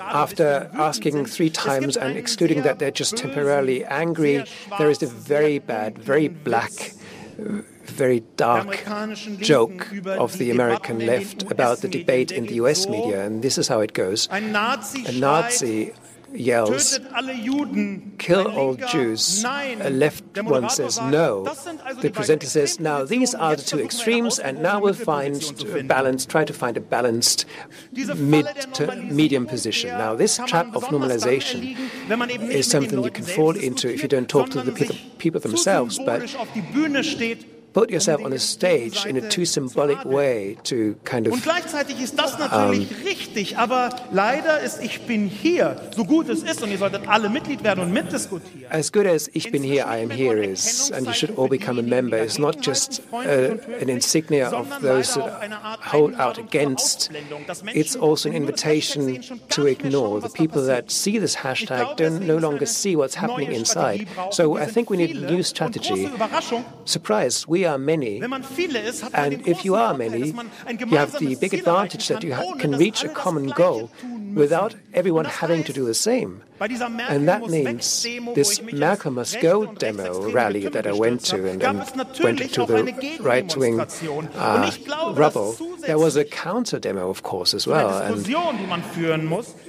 after asking three times and excluding that they're just temporarily angry, there is a very bad, very black very dark joke of the American left about the debate in the US media, and this is how it goes. A Nazi yells, kill all Jews. A left one says no. The presenter says, now these are the two extremes, and now we'll find a balance, try to find a balanced mid to medium position. Now, this trap of normalization is something you can fall into if you don't talk to the people themselves, but put yourself on a stage in a too symbolic way to kind of. Und gleichzeitig ist das natürlich um, richtig, aber leider ist ich bin hier, so gut es ist, und ihr solltet alle Mitglied werden und mitdiskutieren. As good as ich bin here, I am here is, and you should all become a member, It's not just uh, an insignia of those that hold out against. It's also an invitation to ignore. The people that see this hashtag don't no longer see what's happening inside. So I think we need a new strategy. Surprise, we are many. And if you are many, you have the big advantage that you can reach a common goal without everyone having to do the same. And that means this Merkel must go demo rally that I went to and, and went to the right wing uh, rubble there was a counter demo, of course, as well. And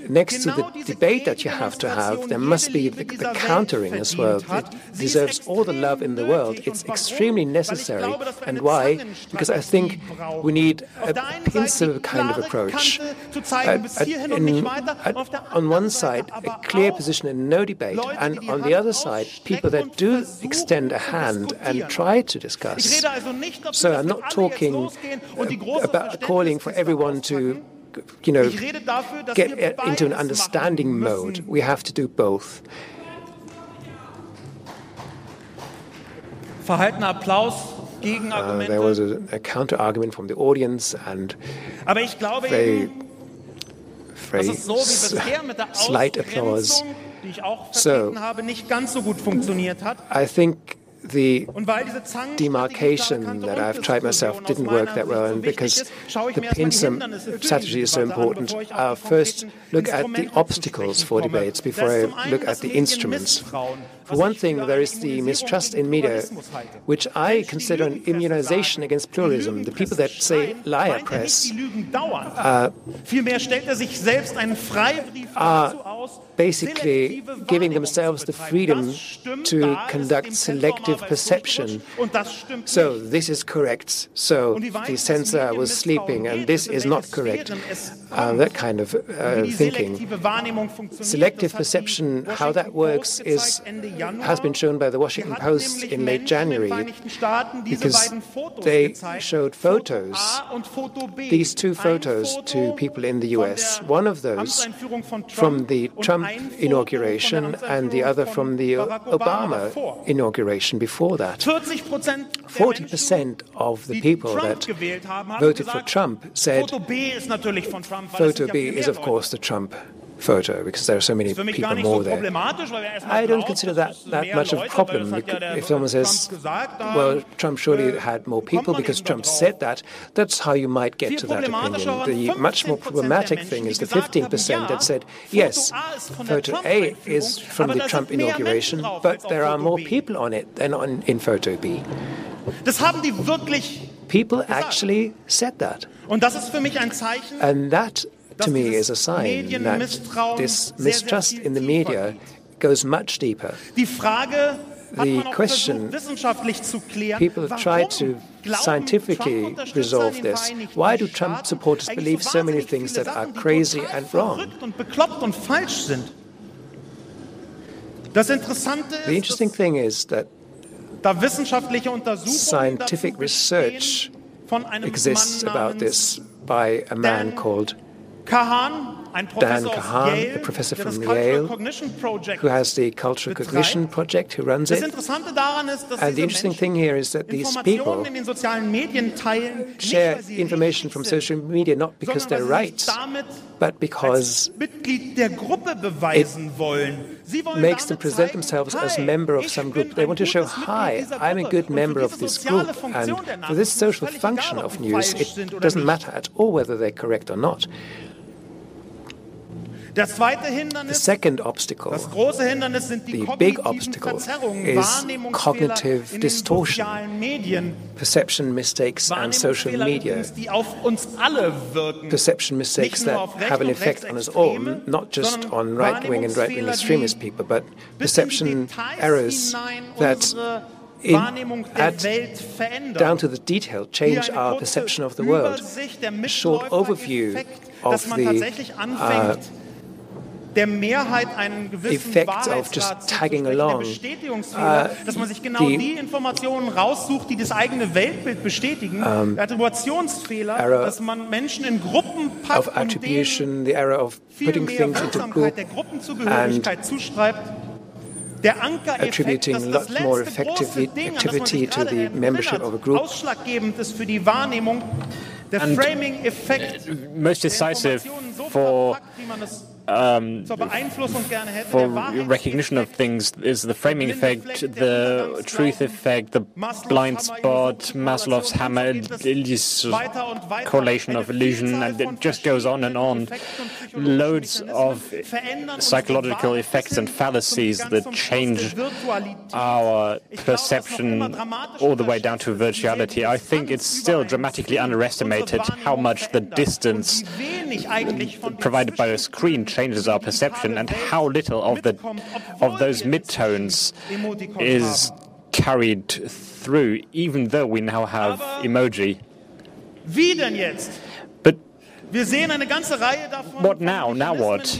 next to the debate that you have to have, there must be the, the countering as well. It deserves all the love in the world. It's extremely necessary. And why? Because I think we need a pincer kind of approach. At, at, in, at, on one side, a clear position and no debate, and on the other side, people that do extend a hand and try to discuss. So I'm not talking about calling for everyone to you know, get into an understanding mode. We have to do both. Uh, there was a, a counter argument from the audience, and very, very slight applause. So, I think the demarcation that I've tried myself didn't work that well, and because the pincer strategy is so important, I'll first look at the obstacles for debates before I look at the instruments. For one thing, there is the mistrust in media, which I consider an immunization against pluralism. The people that say liar press uh, are basically giving themselves the freedom to conduct selective perception. So this is correct. So the censor was sleeping, and this is not correct. Uh, that kind of uh, thinking. Selective perception, how that works, is has been shown by the Washington Post in late January because they showed photos, these two photos to people in the US. One of those from the Trump inauguration and the other from the Obama inauguration before that. 40% of the people that voted for Trump said photo B is, of course, the Trump photo because there are so many people more there. I don't consider that that much of a problem. If someone says, well, Trump surely had more people because Trump said that, that's how you might get to that opinion. The much more problematic thing is the 15% that said, yes, photo A is from the Trump inauguration, but there are more people on it than on, in photo B. People actually said that. And that to me is a sign that this mistrust in the media goes much deeper. The question people have tried to scientifically resolve this. Why do Trump supporters believe so many things that are crazy and wrong? The interesting thing is that scientific research exists about this by a man called Dan Kahan, a professor from Yale, who has the Cultural Cognition Project, who runs it. And the interesting thing here is that these people share information from social media not because they're right, but because it makes them present themselves as member of some group. They want to show, hi, I'm a good member of this group. And for this social function of news, it doesn't matter at all whether they're correct or not. The second obstacle, the big obstacle, is cognitive distortion, perception mistakes and social media. Perception mistakes that have an effect on us all, not just on right wing and right wing extremist people, but perception errors that in, at, down to the detail change our perception of the world. A short overview of the uh, effect of just tagging along. Uh, dass man sich genau the, die Informationen raussucht, die das eigene Weltbild bestätigen. Um, Attributionsfehler, dass man Menschen in Gruppen packt of attribution, the error of putting things into group der Gruppenzugehörigkeit zuschreibt. attributing lots more effectivity activity to the membership of a group. Ausschlaggebend ist für die Wahrnehmung der Framing-Effekt. Most decisive for um, for recognition of things is the framing effect, the truth effect, the blind spot, Maslow's hammer, this correlation of illusion, and it just goes on and on. Loads of psychological effects and fallacies that change our perception all the way down to virtuality. I think it's still dramatically underestimated how much the distance provided by a screen changes our perception and how little of the of those midtones is carried through, even though we now have emoji. But what now? Now what?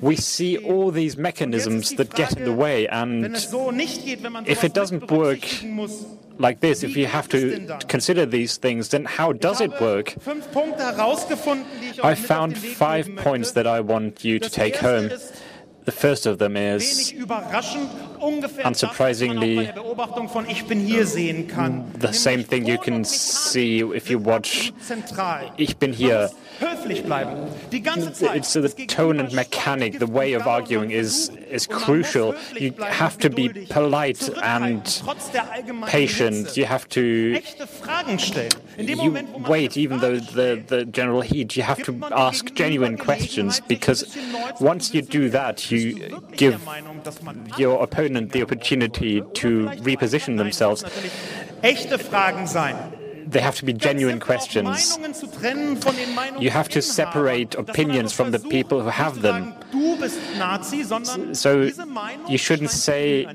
We see all these mechanisms that get in the way, and if it doesn't work like this, if you have to consider these things, then how does it work? I found five points that I want you to take home. The first of them is, unsurprisingly, mm, the same thing you can see if you watch Ich bin hier. It's the tone and mechanic, the way of arguing is, is crucial. You have to be polite and patient. You have to you wait, even though the, the general heat, you have to ask genuine questions because once you do that, you give your opponent the opportunity to reposition themselves. They have to be genuine questions. You have to separate opinions from the people who have them. So you shouldn't say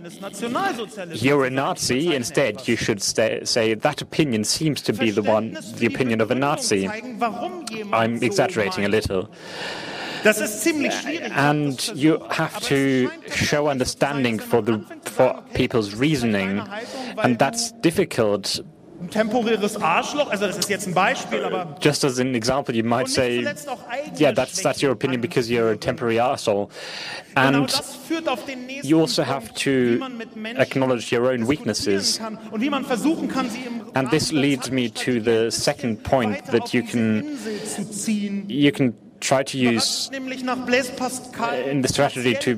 you're a Nazi. Instead, you should say that opinion seems to be the one, the opinion of a Nazi. I'm exaggerating a little. And you have to show understanding for the for people's reasoning, and that's difficult temporäres Arschloch. Also das ist jetzt ein Beispiel, aber just as an example, you might say, yeah, that's that's your opinion because you're a temporary asshole, and you also have to acknowledge your own weaknesses. And this leads me to the second point that you can you can try to use in the strategy to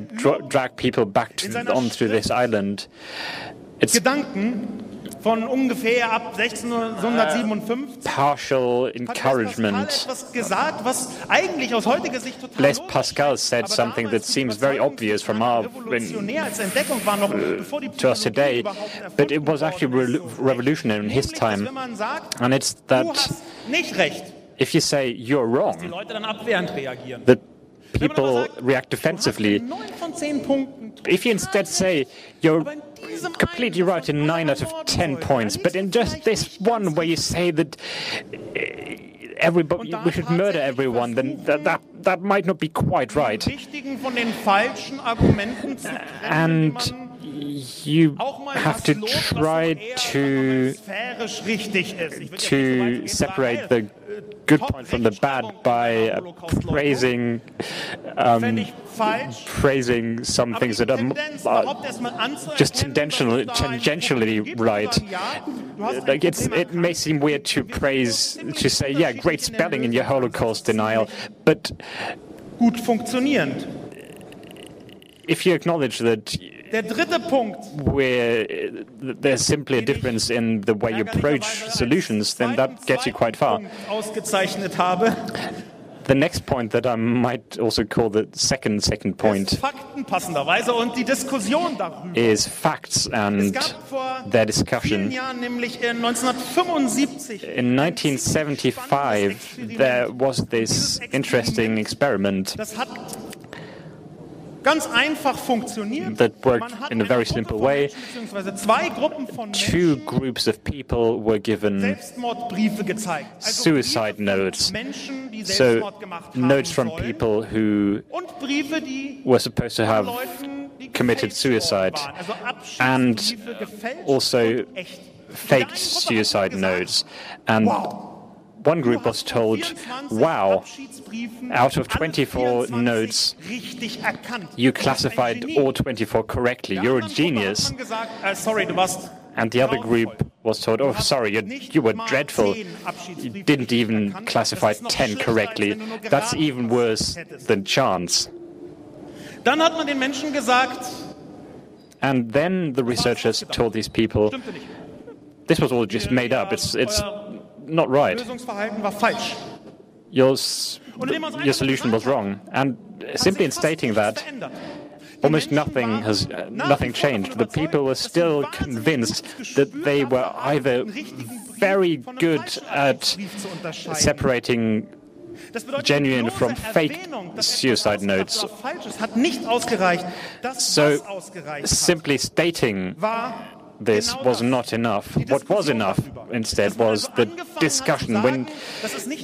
drag people back to, onto this island. It's von ungefähr ab 1657. Partial encouragement. Gesagt, was eigentlich aus heutiger Sicht total Blaise Pascal said something that seems very obvious from our in, uh, to us today, but it was actually re revolutionary in his time. And it's that if you say you're wrong, that people react defensively. If you instead say you're completely right in nine out of ten points, but in just this one where you say that eh, everybody we should murder everyone, then that, that that might not be quite right. And you have to try to to separate the good point from the bad by uh, praising um, praising some things that are uh, just tangentially, tangentially right. Like it's, it may seem weird to praise to say, yeah, great spelling in your Holocaust denial, but gut funktionierend. If you acknowledge that. Where uh, there's simply a difference in the way you approach solutions, then that gets you quite far. The next point that I might also call the second second point is facts and their discussion. In 1975, there was this interesting experiment that worked in a very simple way. Two groups of people were given suicide notes. So, notes from people who were supposed to have committed suicide, and also faked suicide notes. And one group was told, wow, out of 24 nodes, you classified all 24 correctly. You're a genius. And the other group was told, oh, sorry, you, you were dreadful. You didn't even classify 10 correctly. That's even worse than chance. Dann hat man den Menschen gesagt, and then the researchers told these people, this was all just made up. It's, it's not right. Your, your solution was wrong. And simply in stating that, almost nothing has uh, nothing changed. The people were still convinced that they were either very good at separating genuine from fake suicide notes. So simply stating this was not enough. What was enough instead was the discussion. When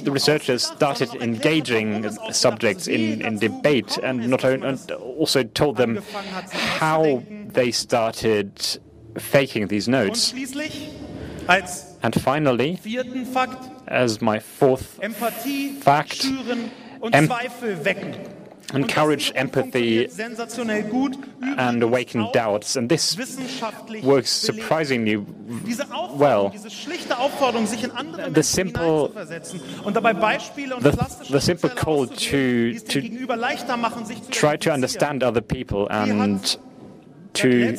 the researchers started engaging subjects in, in debate and not only, and also told them how they started faking these notes. And finally, as my fourth fact, em encourage empathy and awaken doubts. And this works surprisingly well. The simple, the, the simple call to, to try to understand other people and to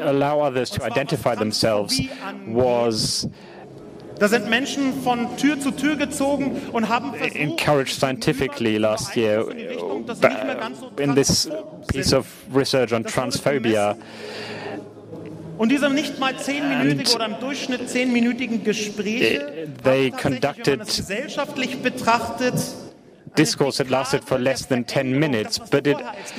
allow others to identify themselves was encouraged scientifically last year in this piece of research on transphobia. Und diese nicht mal zehnminütige oder im Durchschnitt zehnminütigen Gespräche they conducted gesellschaftlich betrachtet discourse had lasted for less than 10 minutes, but it, it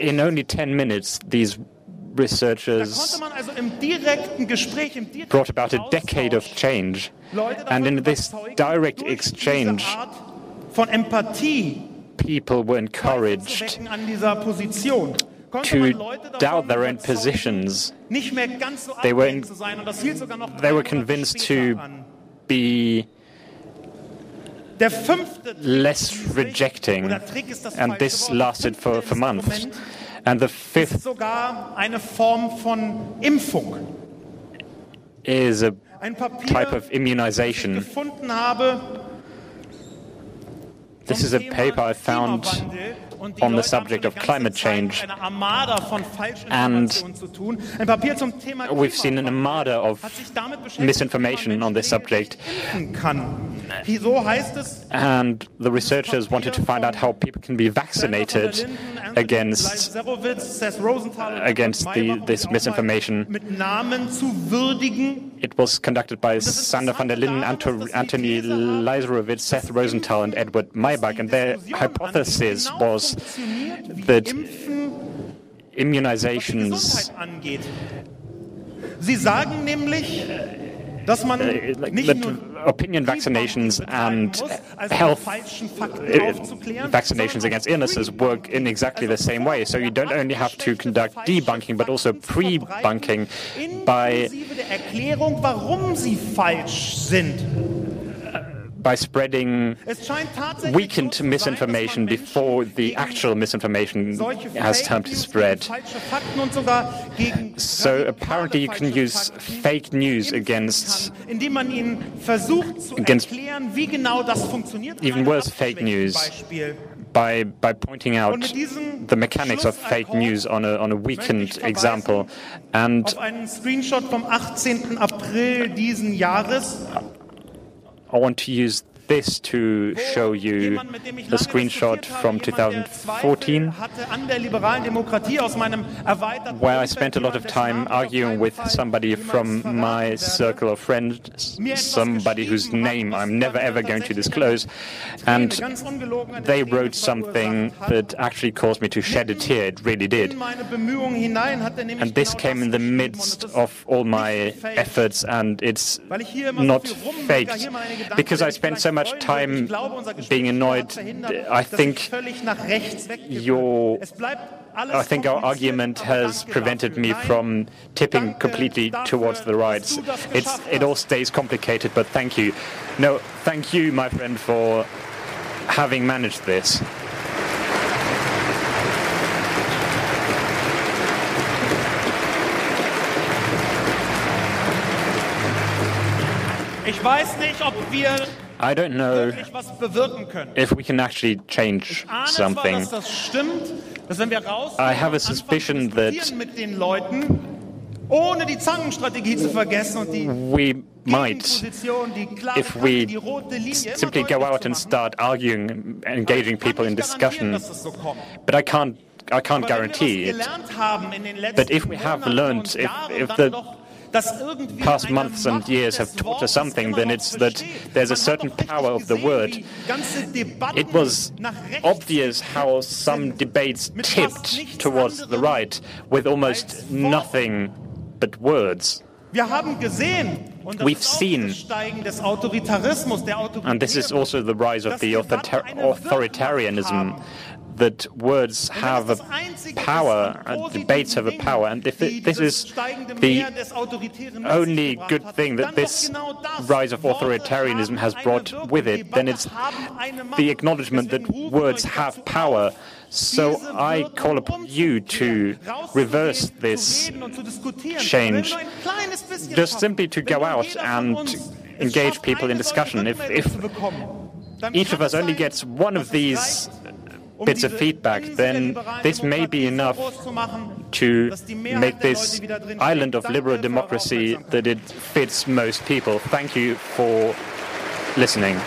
in only 10 minutes, these researchers brought about a decade of change. And in this direct exchange, people were encouraged to doubt their own positions. They were, in, they were convinced to be less rejecting, and this lasted for, for months. And the fifth is a type of immunization. This is a paper I found on the subject of climate change. And we've seen an armada of misinformation on this subject. And the researchers wanted to find out how people can be vaccinated against, against the, this misinformation. It was conducted by Sander van der Linden, Anthony Leiserowitz, Seth Rosenthal, and Edward Maibach, and their hypothesis was that immunizations Sie sagen nämlich, dass man uh, nicht nur opinion vaccinations and health uh, vaccinations against illnesses work in exactly the same way. So you don't only have to conduct debunking, but also pre-bunking by by spreading weakened misinformation before the actual misinformation has time to spread. So apparently you can use fake news against, against even worse fake news by, by pointing out the mechanics of fake news on a, on a weakened example. And I want to use this to show you the screenshot from 2014, where I spent a lot of time arguing with somebody from my circle of friends, somebody whose name I'm never ever going to disclose, and they wrote something that actually caused me to shed a tear. It really did. And this came in the midst of all my efforts, and it's not faked. because I spent so much time being annoyed. I think your I think our argument has prevented me from tipping completely towards the right. It's, it all stays complicated, but thank you. No, thank you, my friend, for having managed this. I don't know if we can actually change something. I have a suspicion that we might, if we simply go out and start arguing, and engaging people in discussion, but I can't, I can't guarantee it. But if we have learned, if, if the past months and years have taught us something, then it's that there's a certain power of the word. It was obvious how some debates tipped towards the right with almost nothing but words. We've seen, and this is also the rise of the authoritarianism that words have a power, and debates have a power, and if it, this is the only good thing that this rise of authoritarianism has brought with it, then it's the acknowledgement that words have power. So I call upon you to reverse this change, just simply to go out and engage people in discussion. If, if each of us only gets one of these bits of feedback, then this may be enough to make this island of liberal democracy that it fits most people. Thank you for listening.